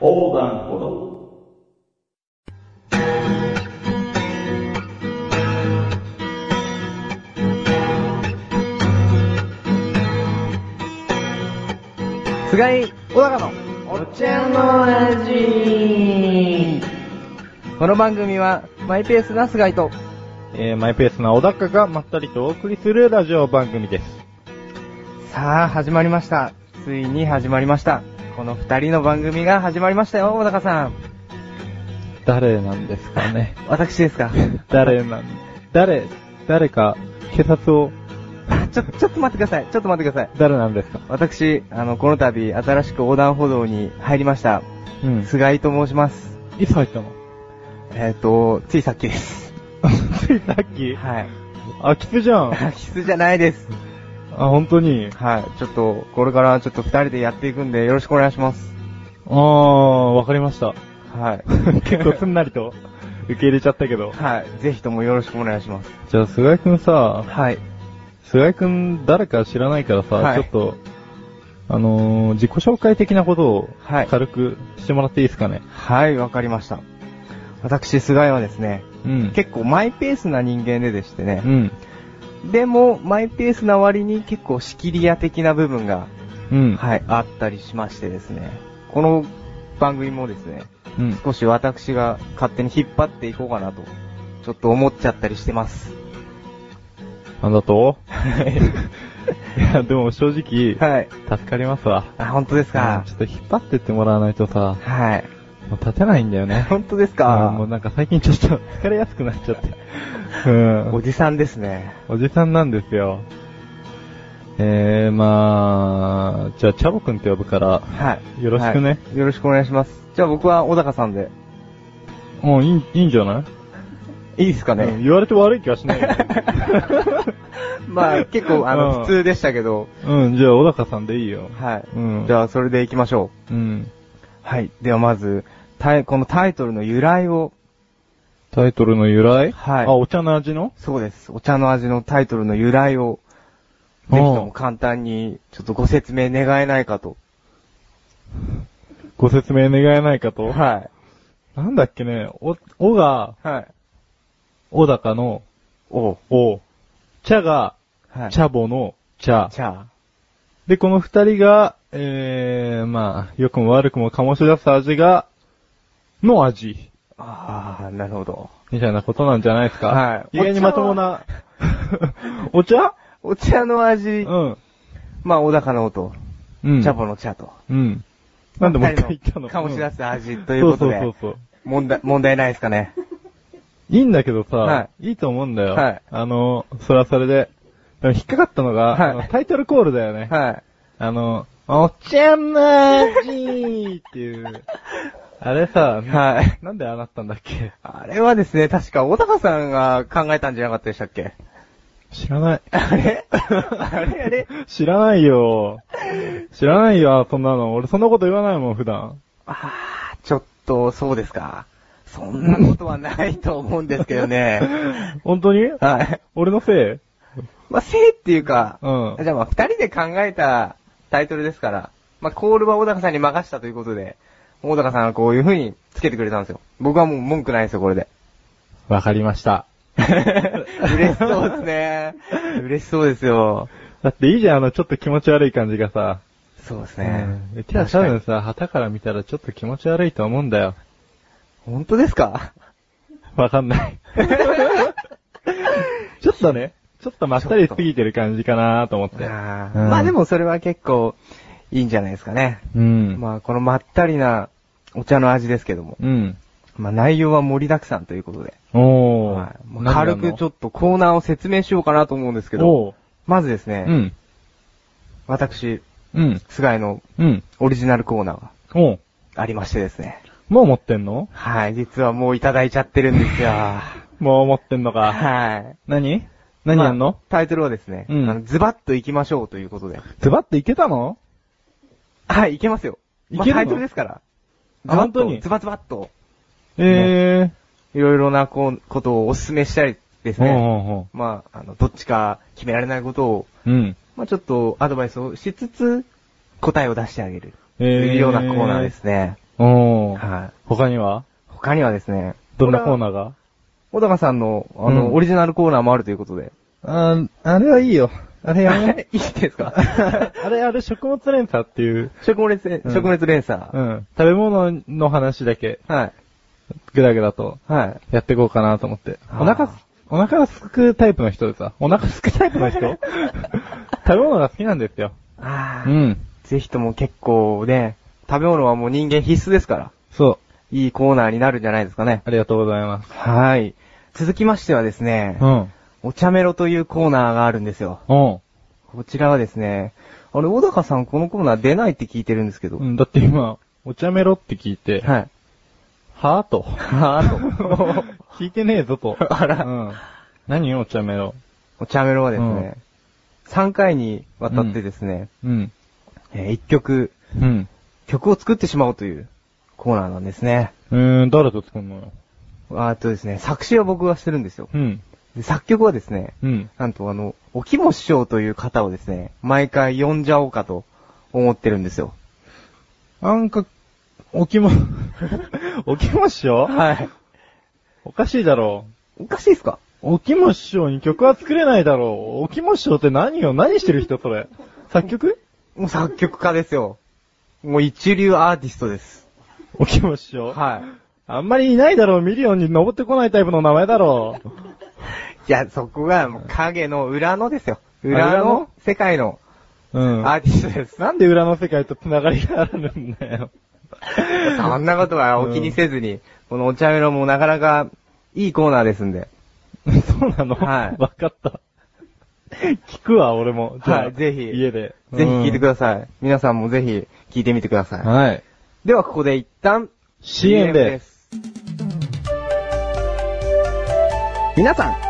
横断歩道。菅井小高のお茶の味この番組はマイペースな菅井とえー、マイペースな小高がまったりとお送りするラジオ番組です。さあ始まりましたついに始まりましたこの二人の番組が始まりましたよ小高さん誰なんですかね私ですか？誰なん、誰、誰か、警察を、ちょ、ちょっと待ってくださいちょっと待ってください誰なんですか？私、あの、この度、新しく横断歩道に入りました。うん。菅井と申します。いつ入ったの？えっ、と、ついさっきです。ついさっき？はい。あ、キツじゃん。あ、必須じゃないです。本当に？はい。ちょっと、これからちょっと二人でやっていくんで、よろしくお願いします。あー、わかりました。はい。結構すんなりと受け入れちゃったけど。はい。ぜひともよろしくお願いします。じゃあ、菅井くんさ、はい。菅井くん誰か知らないからさ、はいちょっと、あのー、自己紹介的なことをはい軽くしてもらっていいですかね？はい、わかりました。私、菅井はですね、うん。結構マイペースな人間ででしてねう。ん。でも、マイペースな割に結構仕切り屋的な部分が、うん。はい、あったりしましてですね。この番組もですね、うん。少し私が勝手に引っ張っていこうかなと、ちょっと思っちゃったりしてます。なんだと？いや、でも正直、はい。助かりますわ。あ、本当ですか？ちょっと引っ張ってってもらわないとさ、はい。もう立てないんだよね。本当ですうんかもうなんか最近ちょっと 疲れやすくなっちゃって。うん。おじさんですね。おじさんなんですよ。えー、まあ、じゃあ、チャボくんって呼ぶから、はい。よろしくねはいよろしくお願いします。じゃあ僕は小高さんで。もういい、いいんじゃない？いいですかうんね。言われて悪い気はしないよ。まあ結構あうんの、普通でしたけど。うん、じゃあ、小高さんでいいよ。はい。うん。じゃあそれで行きましょう。うん。はい。ではまず、このタイトルの由来を、タイトルの由来？はいあ、お茶の味の？そうです。お茶の味のタイトルの由来を、ぜひとも簡単に、ちょっとご説明願えないかと。ご説明願えないかと？はい。なんだっけね、お、おが、はい。小高の、おお、茶が、はい。茶母の茶。茶。で、この二人が、えー、まあ、良くも悪くも醸し出す味が、の味。ああ、なるほど。みたいなことなんじゃないですか？はい意外にまともな、お茶？お茶？の味、うん。まあ、小高の音、うん。茶母の茶と。うん。なんでもう一回言ったの？醸し出す味とということで、そうそうそう。問題、問題ないですかね？いいんだけどさ、、はいいと思うんだよ。はいあの、それはそれで。でも引っかかったのが、はいタイトルコールだよね。はい。あの、お茶の味っていう。あれさ、はい。なんでああなったんだっけ？あれはですね、確か小高さんが考えたんじゃなかったでしたっけ？知らない。あれ？あれ？あれ？知らないよ。知らないよ、そんなの。俺そんなこと言わないもん、普段。ああ、ちょっと、そうですか。そんなことはないと思うんですけどね。本当に？はい。俺のせい？まあ、せいっていうか、うん。じゃあまあ、二人で考えたタイトルですから、まあ、コールは小高さんに任したということで、小高さんはこういう風につけてくれたんですよ。僕はもう文句ないですよ、これで。わかりました。嬉しそうですね。嬉しそうですよ。だっていいじゃん、あの、ちょっと気持ち悪い感じがさ。そうですね。うちは多分さ、旗から見たらちょっと気持ち悪いと思うんだよ。本当ですか？わかんない。ちょっとね、ちょっとまったりしすぎてる感じかなと思って。あうんーまあでもそれは結構いいんじゃないですかね。うん。まあこのまったりなお茶の味ですけども。うん。まあ内容は盛りだくさんということで。おー。はいまあ軽くちょっとコーナーを説明しようかなと思うんですけど。おー。まずですね、うん。私、うん。菅井のうん。オリジナルコーナーがおー。ありましてですね。もう持ってんの？はい、実はもういただいちゃってるんですよ。もう持ってんのか。はい。何？何やんの？まあタイトルはですね、うんズバッと行きましょうということで。ズバッといけたの？はい、いけますよ。いけるの？まあタイトルですから。あ本当に？ズバズバッと、えいろいろなこうことをお勧めしたりですー。ね。ほまあ、あの、どっちか決められないことを、ううん。まあちょっとアドバイスをしつつ、答えを出してあげる。とえー。いうようなコーナーですね。おー。はい。他には？他にはですね、どんなコーーナーが？小高さんの、あの、うんオリジナルコーナーもあるということで。あーあれはいいよ。あれやめ。いいですか？あれ、あれ、食物連鎖っていう、食物連、うん食物連鎖。うん。食べ物の話だけ、はい。ぐだぐだと、はい。やっていこうかなと思って。あーお腹す、お腹がすくタイプの人でさ、お腹すくタイプの人？食べ物が好きなんですよ。あーうん。ぜひとも結構ね、食べ物はもう人間必須ですから、そう。いいコーナーになるんじゃないですかね。ありがとうございます。はい。続きましてはですね、うん。お茶メロというコーナーがあるんですよ。うん。こちらはですね、あれ、小高さんこのコーナー出ないって聞いてるんですけど。うん、だって今、お茶メロって聞いて、はい。はぁと。はぁと。聞いてねえぞと。あらうん。何お茶メロ。お茶メロはですね、3回にわたってですね、うん。え1曲、うん。曲を作ってしまおうというコーナーなんですね。うーん、誰と作るのよ。あとですね、作詞は僕がしてるんですよ。うん。で作曲はですね、うん。なんとあの、おきも師匠という方をですね、毎回呼んじゃおうかと思ってるんですよ。なんか、おきも、おきも師匠はい。おかしいだろおかしいっすか？う。おきも師匠に曲は作れないだろう。おきも師匠って何よ？何してる人それ？作曲？もう作曲家ですよ。もう一流アーティストです。おきも師匠はい。あんまりいないだろう。ミリオンに登ってこないタイプの名前だろう。いや、そこがもう影の裏のですよ。裏の世界のうん。アーティストです。なんで裏の世界と繋がりがあるんだよ。そんなことはお気にせずに、このお茶メロもなかなかいいコーナーですんで。そうなの？はいわかった。聞くわ、俺も。はいぜひ家で。ぜひ聞いてくだださい。皆さんもぜひ聞いてみてください。はい。ではここで一旦 CM です。す。皆さん、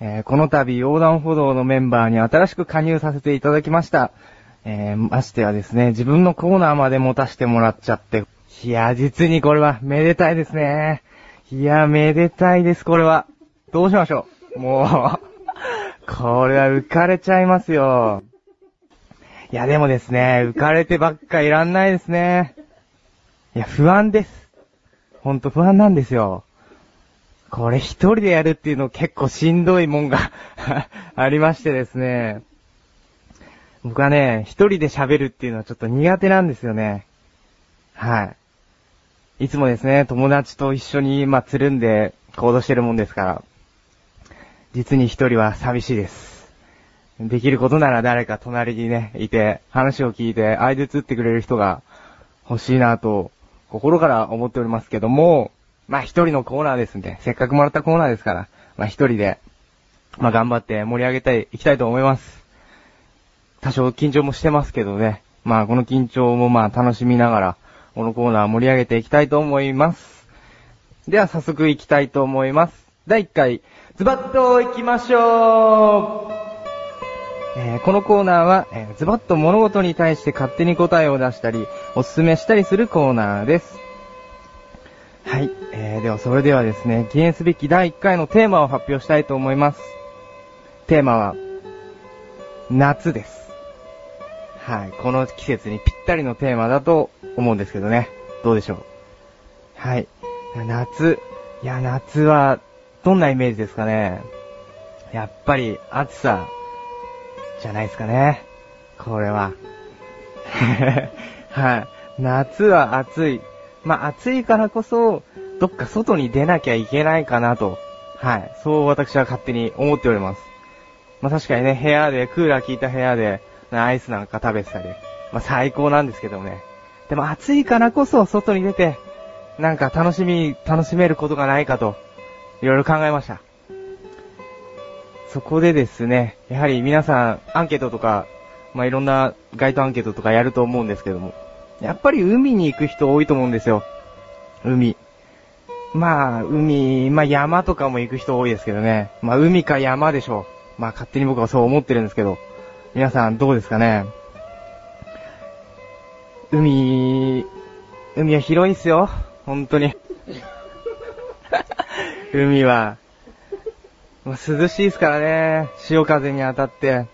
えーこの度、横断歩道のメンバーに新しく加入させていただきました。えーましてはですね、自分のコーナーまで持たせてもらっちゃって。いや、実にこれは、めでたいですね。いや、めでたいです、これは。どうしましょう。もう、これは浮かれちゃいますよ。いや、でもですね、浮かれてばっかいらんないですね。いや、不安です。ほんと不安なんですよ。これ一人でやるっていうの結構しんどいもんが ありましてですね。僕はね、一人で喋るっていうのはちょっと苦手なんですよね。はい。いつもですね、友達と一緒に、まあ、つるんで行動してるもんですから。実に一人は寂しいです。できることなら誰か隣にね、いて、話を聞いて、相手つってくれる人が欲しいなと、心から思っておりますけども、まあ一人のコーナーですんで、せっかくもらったコーナーですから、まあ一人で、まあ頑張って盛り上げたい、いきたいと思います。多少緊張もしてますけどね、まあこの緊張もまあ楽しみながら、このコーナー盛り上げていきたいと思います。では早速行きたいと思います。第1回、ズバッと行きましょうえーこのコーナーは、えーズバッと物事に対して勝手に答えを出したり、おすすめしたりするコーナーです。はい。えー、ではそれではですね、記念すべき第1回のテーマを発表したいと思います。テーマは、夏です。はい。この季節にぴったりのテーマだと思うんですけどね。どうでしょう？はい。夏。いや、夏は、どんなイメージですかね？やっぱり、暑さ、じゃないですかね。これは。はい。夏は暑い。まあ、暑いからこそ、どっか外に出なきゃいけないかなと。はい。そう私は勝手に思っております。まあ、確かにね、部屋で、クーラー効いた部屋で、アイスなんか食べてたり、まあ、最高なんですけどもね。でも暑いからこそ外に出て、なんか楽しみ、楽しめることがないかと、いろいろ考えました。そこでですね、やはり皆さん、アンケートとか、まあ、いろんな街頭アンケートとかやると思うんですけども、やっぱり海に行く人多いと思うんですよ。海。まあ、海、まあ山とかも行く人多いですけどね。まあ海か山でしょう。まあ勝手に僕はそう思ってるんですけど。皆さんどうですかね海、海は広いっすよ。本当に。海は、まあ涼しいですからね。潮風に当たって。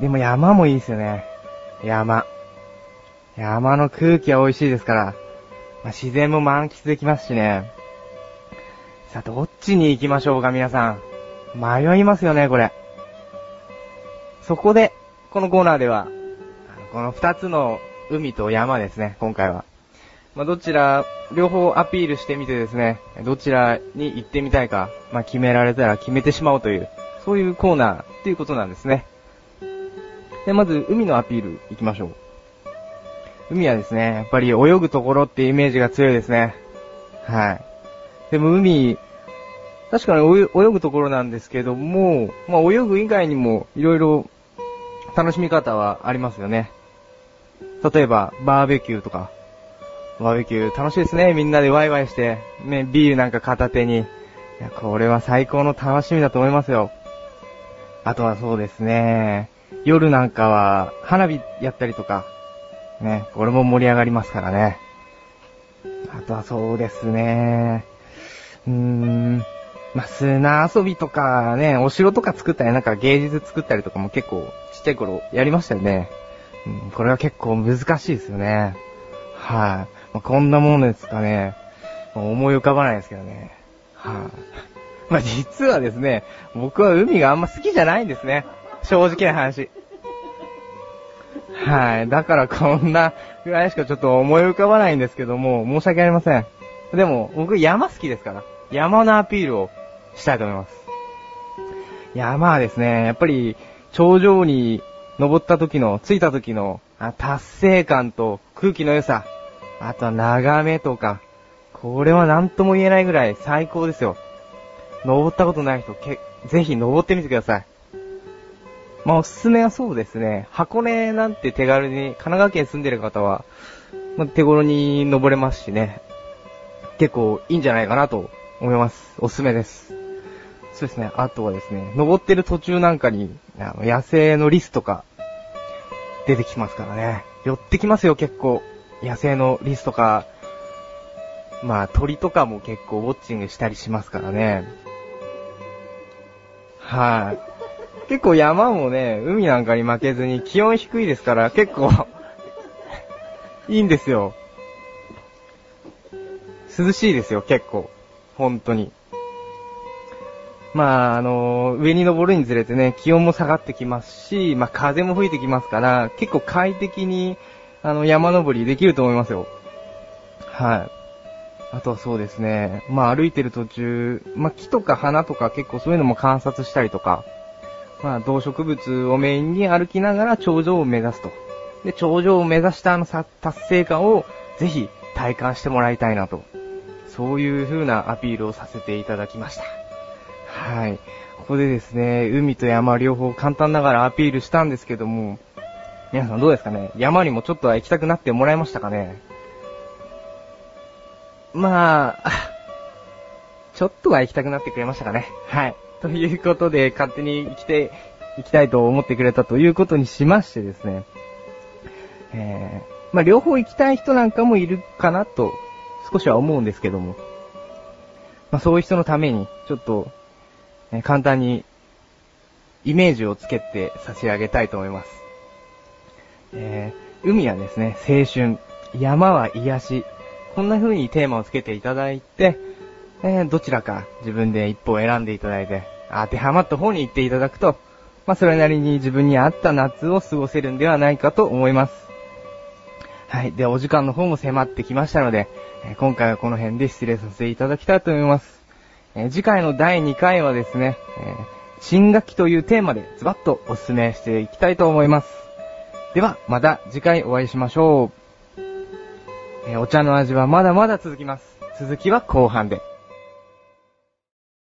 でも山もいいですよね。山。山の空気は美味しいですから。まあ、自然も満喫できますしね。さあ、どっちに行きましょうか、皆さん。迷いますよね、これ。そこで、このコーナーでは、この二つの海と山ですね、今回は。まあ、どちら、両方アピールしてみてですね、どちらに行ってみたいか、まあ、決められたら決めてしまおうという、そういうコーナーっていうことなんですね。で、まず、海のアピール行きましょう。海はですね、やっぱり泳ぐところってイメージが強いですね。はい。でも海、確かに泳ぐところなんですけども、まあ泳ぐ以外にもいろいろ楽しみ方はありますよね。例えば、バーベキューとか。バーベキュー楽しいですね。みんなでワイワイして、ね、ビールなんか片手に。いや、これは最高の楽しみだと思いますよ。あとはそうですね。夜なんかは、花火やったりとか。ね、これも盛り上がりますからね。あとはそうですね。うーん。まあ、砂遊びとかね、お城とか作ったり、なんか芸術作ったりとかも結構ちっちゃい頃やりましたよね。うん、これは結構難しいですよね。はい、まあ、こんなものですかね。思い浮かばないですけどね。はい、まあ、実はですね、僕は海があんま好きじゃないんですね。正直な話。はい。だからこんなぐらいしかちょっと思い浮かばないんですけども、申し訳ありません。でも、僕山好きですから、山のアピールをしたいと思います。山はですね、やっぱり、頂上に登った時の、着いた時の、あ達成感と空気の良さ、あとは眺めとか、これは何とも言えないぐらい最高ですよ。登ったことない人、け、ぜひ登ってみてください。まあ、おすすめはそうですね。箱根なんて手軽に、神奈川県住んでる方は、まあ、手頃に登れますしね。結構いいんじゃないかなと思います。おすすめです。そうですね。あとはですね、登ってる途中なんかに、あの野生のリスとか、出てきますからね。寄ってきますよ、結構。野生のリスとか、まあ、鳥とかも結構ウォッチングしたりしますからね。はい。結構山もね、海なんかに負けずに気温低いですから、結構、いいんですよ。涼しいですよ、結構。本当に。まあ、あの上に登るにつれてね、気温も下がってきますし、まあ、風も吹いてきますから、結構快適に、あの、山登りできると思いますよ。はい。あとはそうですね、まあ、歩いてる途中、まあ、木とか花とか結構そういうのも観察したりとか、まあ、動植物をメインに歩きながら頂上を目指すと。で、頂上を目指したあの達成感をぜひ体感してもらいたいなと。そういう風なアピールをさせていただきました。はい。ここでですね、海と山両方簡単ながらアピールしたんですけども、皆さんどうですかね？山にもちょっとは行きたくなってもらえましたかね？まあ、ちょっとは行きたくなってくれましたかね？はい。ということで、勝手に生きて、行きたいと思ってくれたということにしましてですね、えー、まあ両方行きたい人なんかもいるかなと、少しは思うんですけども、まあそういう人のために、ちょっと、えー簡単に、イメージをつけて差し上げたいと思います。えー、海はですね、青春、山は癒し、こんな風にテーマをつけていただいて、えーどちらか自分で一歩選んでいただいて、当てはまった方に行っていただくと、まあそれなりに自分に合った夏を過ごせるんではないかと思います。はい。で、お時間の方も迫ってきましたので、えー今回はこの辺で失礼させていただきたいと思います。えー次回の第2回はですね、えー新学期というテーマでズバッとお勧めしていきたいと思います。では、また次回お会いしましょう。えお茶の味はまだまだ続きます。続きは後半で。